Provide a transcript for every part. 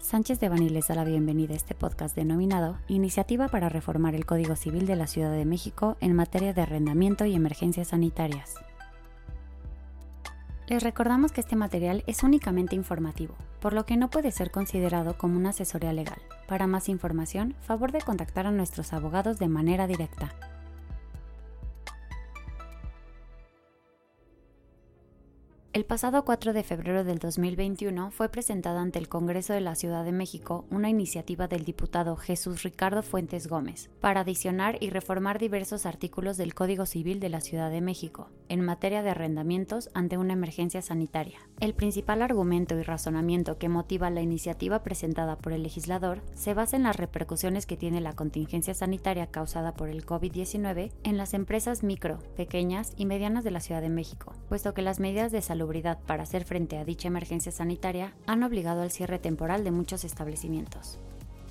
Sánchez de Bani les da la bienvenida a este podcast denominado Iniciativa para reformar el Código Civil de la Ciudad de México en materia de arrendamiento y emergencias sanitarias. Les recordamos que este material es únicamente informativo, por lo que no puede ser considerado como una asesoría legal. Para más información, favor de contactar a nuestros abogados de manera directa. El pasado 4 de febrero del 2021 fue presentada ante el Congreso de la Ciudad de México una iniciativa del diputado Jesús Ricardo Fuentes Gómez para adicionar y reformar diversos artículos del Código Civil de la Ciudad de México en materia de arrendamientos ante una emergencia sanitaria. El principal argumento y razonamiento que motiva la iniciativa presentada por el legislador se basa en las repercusiones que tiene la contingencia sanitaria causada por el COVID-19 en las empresas micro, pequeñas y medianas de la Ciudad de México, puesto que las medidas de salud para hacer frente a dicha emergencia sanitaria han obligado al cierre temporal de muchos establecimientos.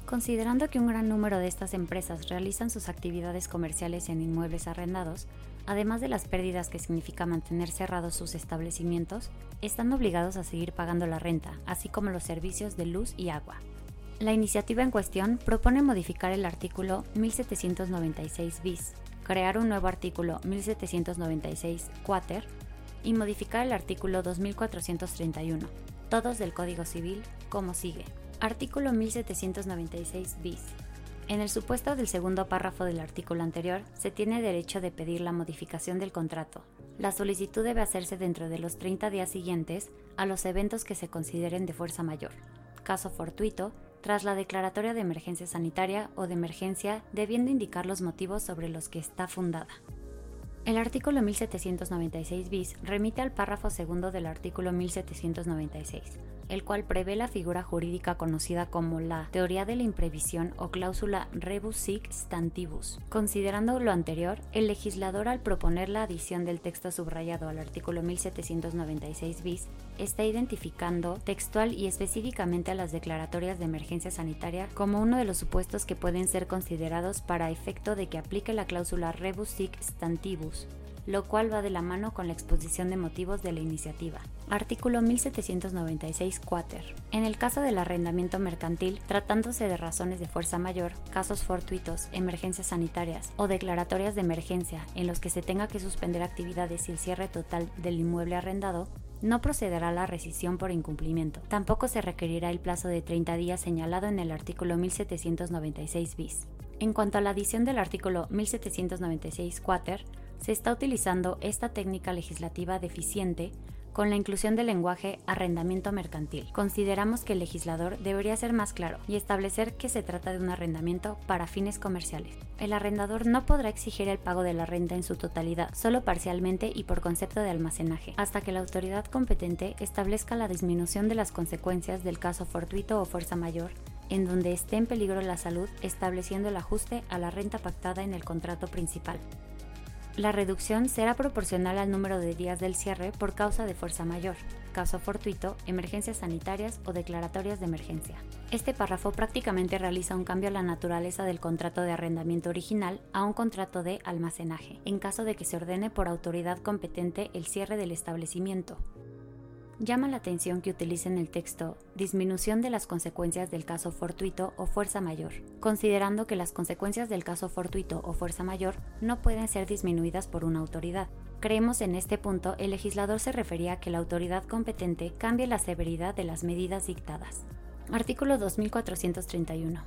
Considerando que un gran número de estas empresas realizan sus actividades comerciales en inmuebles arrendados, además de las pérdidas que significa mantener cerrados sus establecimientos, están obligados a seguir pagando la renta, así como los servicios de luz y agua. La iniciativa en cuestión propone modificar el artículo 1796 bis, crear un nuevo artículo 1796 quater y modificar el artículo 2431, todos del Código Civil, como sigue. Artículo 1796 bis. En el supuesto del segundo párrafo del artículo anterior, se tiene derecho de pedir la modificación del contrato. La solicitud debe hacerse dentro de los 30 días siguientes a los eventos que se consideren de fuerza mayor. Caso fortuito, tras la declaratoria de emergencia sanitaria o de emergencia, debiendo indicar los motivos sobre los que está fundada. El artículo 1796 bis remite al párrafo segundo del artículo 1796, el cual prevé la figura jurídica conocida como la teoría de la imprevisión o cláusula rebus sic stantibus. Considerando lo anterior, el legislador al proponer la adición del texto subrayado al artículo 1796 bis está identificando textual y específicamente a las declaratorias de emergencia sanitaria como uno de los supuestos que pueden ser considerados para efecto de que aplique la cláusula rebus sic stantibus lo cual va de la mano con la exposición de motivos de la iniciativa. Artículo 1796 Quater. En el caso del arrendamiento mercantil, tratándose de razones de fuerza mayor, casos fortuitos, emergencias sanitarias o declaratorias de emergencia en los que se tenga que suspender actividades y el cierre total del inmueble arrendado, no procederá la rescisión por incumplimiento. Tampoco se requerirá el plazo de 30 días señalado en el artículo 1796 bis. En cuanto a la adición del artículo 1796 quater, se está utilizando esta técnica legislativa deficiente con la inclusión del lenguaje arrendamiento mercantil. Consideramos que el legislador debería ser más claro y establecer que se trata de un arrendamiento para fines comerciales. El arrendador no podrá exigir el pago de la renta en su totalidad, solo parcialmente y por concepto de almacenaje, hasta que la autoridad competente establezca la disminución de las consecuencias del caso fortuito o fuerza mayor en donde esté en peligro la salud, estableciendo el ajuste a la renta pactada en el contrato principal. La reducción será proporcional al número de días del cierre por causa de fuerza mayor, caso fortuito, emergencias sanitarias o declaratorias de emergencia. Este párrafo prácticamente realiza un cambio a la naturaleza del contrato de arrendamiento original a un contrato de almacenaje, en caso de que se ordene por autoridad competente el cierre del establecimiento, Llama la atención que utilicen el texto disminución de las consecuencias del caso fortuito o fuerza mayor, considerando que las consecuencias del caso fortuito o fuerza mayor no pueden ser disminuidas por una autoridad. Creemos en este punto el legislador se refería a que la autoridad competente cambie la severidad de las medidas dictadas. Artículo 2431.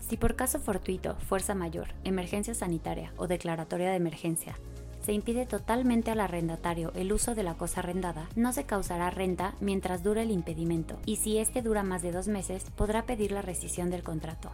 Si por caso fortuito, fuerza mayor, emergencia sanitaria o declaratoria de emergencia se impide totalmente al arrendatario el uso de la cosa arrendada, no se causará renta mientras dure el impedimento, y si este dura más de dos meses, podrá pedir la rescisión del contrato.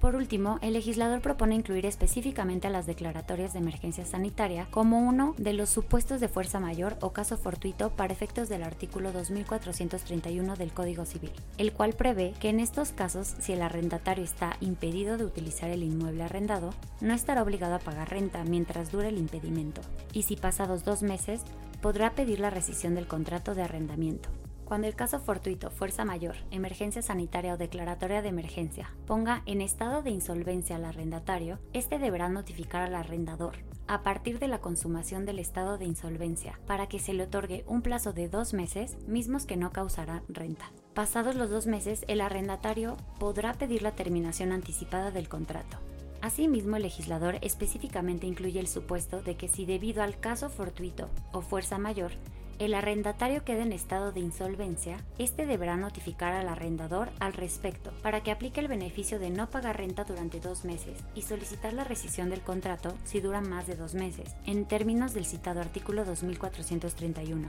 Por último, el legislador propone incluir específicamente a las declaratorias de emergencia sanitaria como uno de los supuestos de fuerza mayor o caso fortuito para efectos del artículo 2431 del Código Civil, el cual prevé que en estos casos, si el arrendatario está impedido de utilizar el inmueble arrendado, no estará obligado a pagar renta mientras dure el impedimento, y si pasados dos meses, podrá pedir la rescisión del contrato de arrendamiento. Cuando el caso fortuito, fuerza mayor, emergencia sanitaria o declaratoria de emergencia ponga en estado de insolvencia al arrendatario, este deberá notificar al arrendador a partir de la consumación del estado de insolvencia para que se le otorgue un plazo de dos meses, mismos que no causará renta. Pasados los dos meses, el arrendatario podrá pedir la terminación anticipada del contrato. Asimismo, el legislador específicamente incluye el supuesto de que si debido al caso fortuito o fuerza mayor el arrendatario queda en estado de insolvencia, este deberá notificar al arrendador al respecto para que aplique el beneficio de no pagar renta durante dos meses y solicitar la rescisión del contrato si dura más de dos meses, en términos del citado artículo 2431.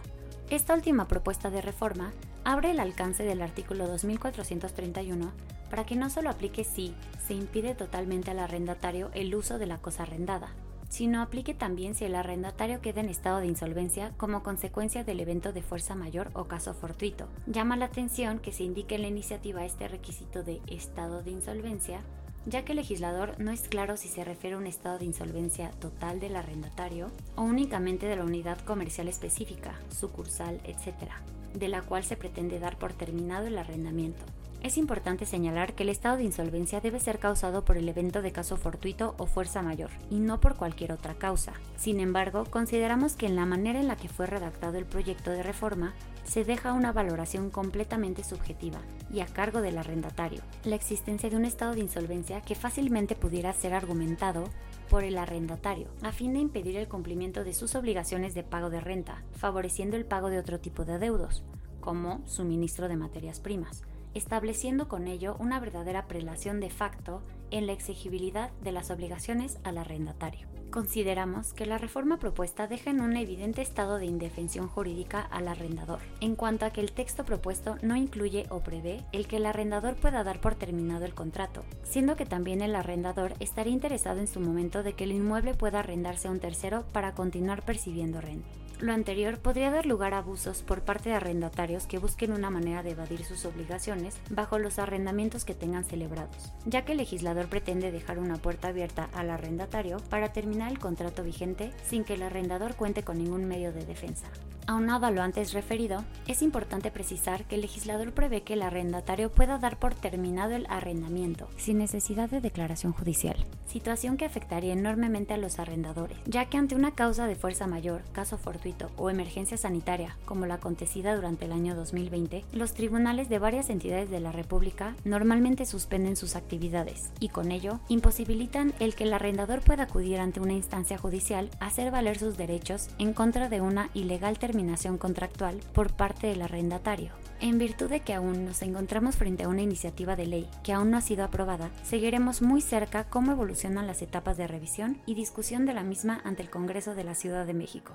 Esta última propuesta de reforma abre el alcance del artículo 2431 para que no solo aplique si se impide totalmente al arrendatario el uso de la cosa arrendada, sino aplique también si el arrendatario queda en estado de insolvencia como consecuencia del evento de fuerza mayor o caso fortuito. Llama la atención que se indique en la iniciativa este requisito de estado de insolvencia, ya que el legislador no es claro si se refiere a un estado de insolvencia total del arrendatario o únicamente de la unidad comercial específica, sucursal, etc., de la cual se pretende dar por terminado el arrendamiento. Es importante señalar que el estado de insolvencia debe ser causado por el evento de caso fortuito o fuerza mayor, y no por cualquier otra causa. Sin embargo, consideramos que en la manera en la que fue redactado el proyecto de reforma, se deja una valoración completamente subjetiva y a cargo del arrendatario, la existencia de un estado de insolvencia que fácilmente pudiera ser argumentado por el arrendatario, a fin de impedir el cumplimiento de sus obligaciones de pago de renta, favoreciendo el pago de otro tipo de adeudos, como suministro de materias primas estableciendo con ello una verdadera prelación de facto en la exigibilidad de las obligaciones al arrendatario. Consideramos que la reforma propuesta deja en un evidente estado de indefensión jurídica al arrendador, en cuanto a que el texto propuesto no incluye o prevé el que el arrendador pueda dar por terminado el contrato, siendo que también el arrendador estaría interesado en su momento de que el inmueble pueda arrendarse a un tercero para continuar percibiendo renta. Lo anterior podría dar lugar a abusos por parte de arrendatarios que busquen una manera de evadir sus obligaciones bajo los arrendamientos que tengan celebrados, ya que el legislador pretende dejar una puerta abierta al arrendatario para terminar el contrato vigente sin que el arrendador cuente con ningún medio de defensa. Aunado a lo antes referido, es importante precisar que el legislador prevé que el arrendatario pueda dar por terminado el arrendamiento, sin necesidad de declaración judicial, situación que afectaría enormemente a los arrendadores, ya que ante una causa de fuerza mayor, caso fortuito o emergencia sanitaria, como la acontecida durante el año 2020, los tribunales de varias entidades de la República normalmente suspenden sus actividades y con ello imposibilitan el que el arrendador pueda acudir ante una instancia judicial a hacer valer sus derechos en contra de una ilegal terminación contractual por parte del arrendatario. En virtud de que aún nos encontramos frente a una iniciativa de ley que aún no ha sido aprobada, seguiremos muy cerca cómo evolucionan las etapas de revisión y discusión de la misma ante el Congreso de la Ciudad de México.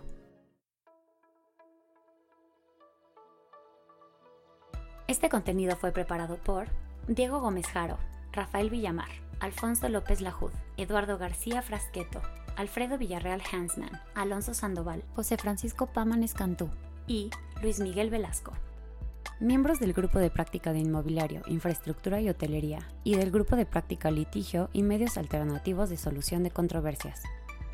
Este contenido fue preparado por Diego Gómez Jaro, Rafael Villamar, Alfonso López Lajud, Eduardo García Frasqueto, Alfredo Villarreal Hansman, Alonso Sandoval, José Francisco Pámanes Cantú y Luis Miguel Velasco. Miembros del Grupo de Práctica de Inmobiliario, Infraestructura y Hotelería y del Grupo de Práctica Litigio y Medios Alternativos de Solución de Controversias.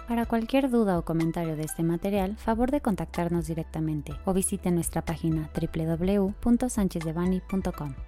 Para cualquier duda o comentario de este material, favor de contactarnos directamente o visite nuestra página www.sanchezdevani.com.